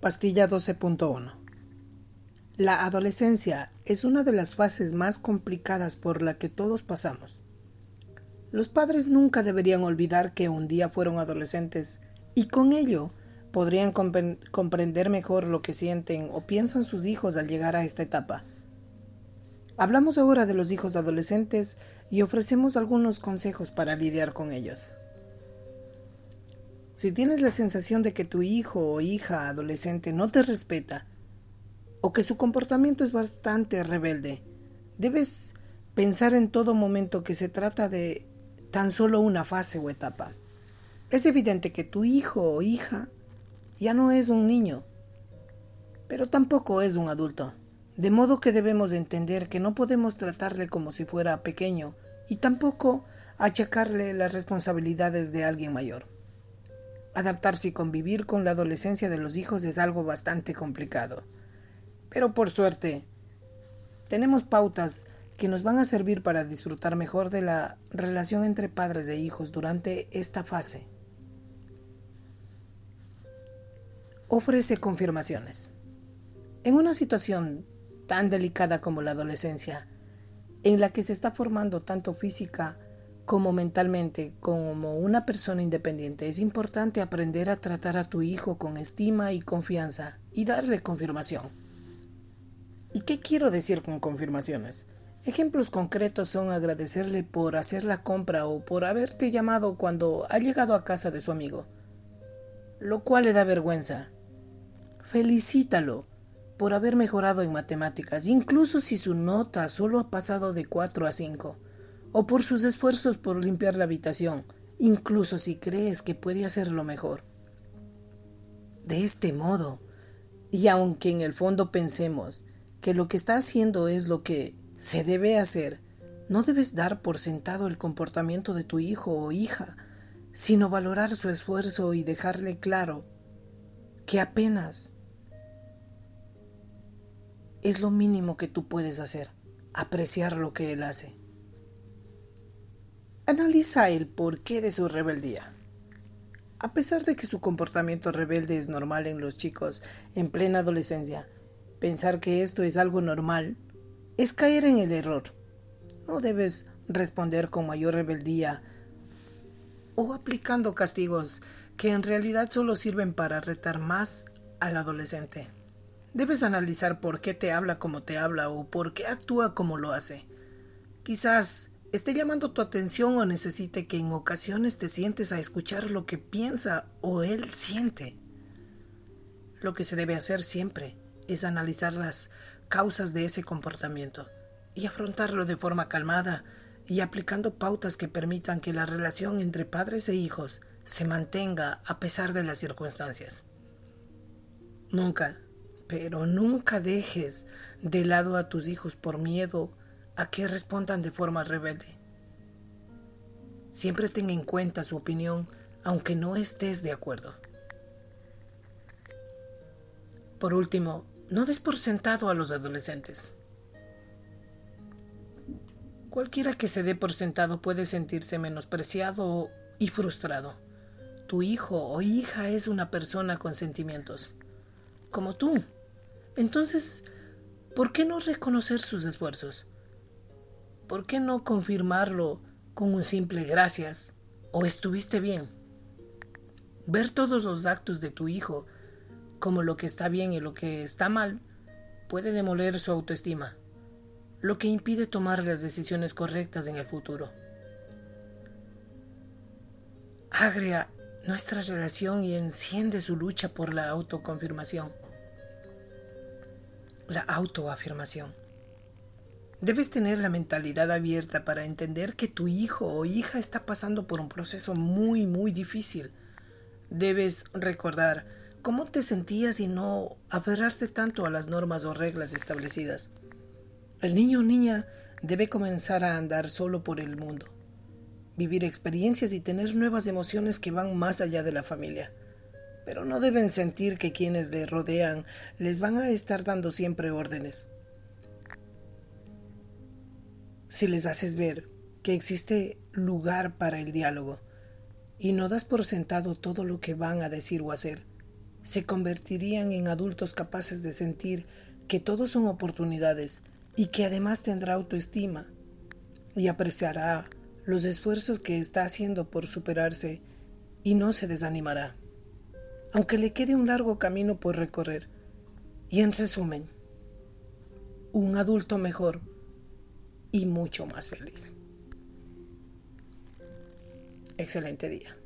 Pastilla 12.1 La adolescencia es una de las fases más complicadas por la que todos pasamos. Los padres nunca deberían olvidar que un día fueron adolescentes y con ello podrían comprender mejor lo que sienten o piensan sus hijos al llegar a esta etapa. Hablamos ahora de los hijos adolescentes y ofrecemos algunos consejos para lidiar con ellos. Si tienes la sensación de que tu hijo o hija adolescente no te respeta o que su comportamiento es bastante rebelde, debes pensar en todo momento que se trata de tan solo una fase o etapa. Es evidente que tu hijo o hija ya no es un niño, pero tampoco es un adulto, de modo que debemos entender que no podemos tratarle como si fuera pequeño y tampoco achacarle las responsabilidades de alguien mayor. Adaptarse y convivir con la adolescencia de los hijos es algo bastante complicado. Pero por suerte, tenemos pautas que nos van a servir para disfrutar mejor de la relación entre padres e hijos durante esta fase. Ofrece confirmaciones. En una situación tan delicada como la adolescencia, en la que se está formando tanto física como mentalmente, como una persona independiente, es importante aprender a tratar a tu hijo con estima y confianza y darle confirmación. ¿Y qué quiero decir con confirmaciones? Ejemplos concretos son agradecerle por hacer la compra o por haberte llamado cuando ha llegado a casa de su amigo, lo cual le da vergüenza. Felicítalo por haber mejorado en matemáticas, incluso si su nota solo ha pasado de 4 a 5 o por sus esfuerzos por limpiar la habitación, incluso si crees que puede hacerlo mejor. De este modo, y aunque en el fondo pensemos que lo que está haciendo es lo que se debe hacer, no debes dar por sentado el comportamiento de tu hijo o hija, sino valorar su esfuerzo y dejarle claro que apenas es lo mínimo que tú puedes hacer, apreciar lo que él hace. Analiza el porqué de su rebeldía. A pesar de que su comportamiento rebelde es normal en los chicos en plena adolescencia, pensar que esto es algo normal es caer en el error. No debes responder con mayor rebeldía o aplicando castigos que en realidad solo sirven para retar más al adolescente. Debes analizar por qué te habla como te habla o por qué actúa como lo hace. Quizás esté llamando tu atención o necesite que en ocasiones te sientes a escuchar lo que piensa o él siente. Lo que se debe hacer siempre es analizar las causas de ese comportamiento y afrontarlo de forma calmada y aplicando pautas que permitan que la relación entre padres e hijos se mantenga a pesar de las circunstancias. Nunca, pero nunca dejes de lado a tus hijos por miedo a que respondan de forma rebelde. Siempre ten en cuenta su opinión, aunque no estés de acuerdo. Por último, no des por sentado a los adolescentes. Cualquiera que se dé por sentado puede sentirse menospreciado y frustrado. Tu hijo o hija es una persona con sentimientos, como tú. Entonces, ¿por qué no reconocer sus esfuerzos? ¿Por qué no confirmarlo con un simple gracias o estuviste bien? Ver todos los actos de tu hijo como lo que está bien y lo que está mal puede demoler su autoestima, lo que impide tomar las decisiones correctas en el futuro. Agria nuestra relación y enciende su lucha por la autoconfirmación, la autoafirmación. Debes tener la mentalidad abierta para entender que tu hijo o hija está pasando por un proceso muy, muy difícil. Debes recordar cómo te sentías y no aferrarte tanto a las normas o reglas establecidas. El niño o niña debe comenzar a andar solo por el mundo, vivir experiencias y tener nuevas emociones que van más allá de la familia. Pero no deben sentir que quienes le rodean les van a estar dando siempre órdenes si les haces ver que existe lugar para el diálogo y no das por sentado todo lo que van a decir o hacer, se convertirían en adultos capaces de sentir que todos son oportunidades y que además tendrá autoestima y apreciará los esfuerzos que está haciendo por superarse y no se desanimará, aunque le quede un largo camino por recorrer. Y en resumen, un adulto mejor y mucho más feliz. Excelente día.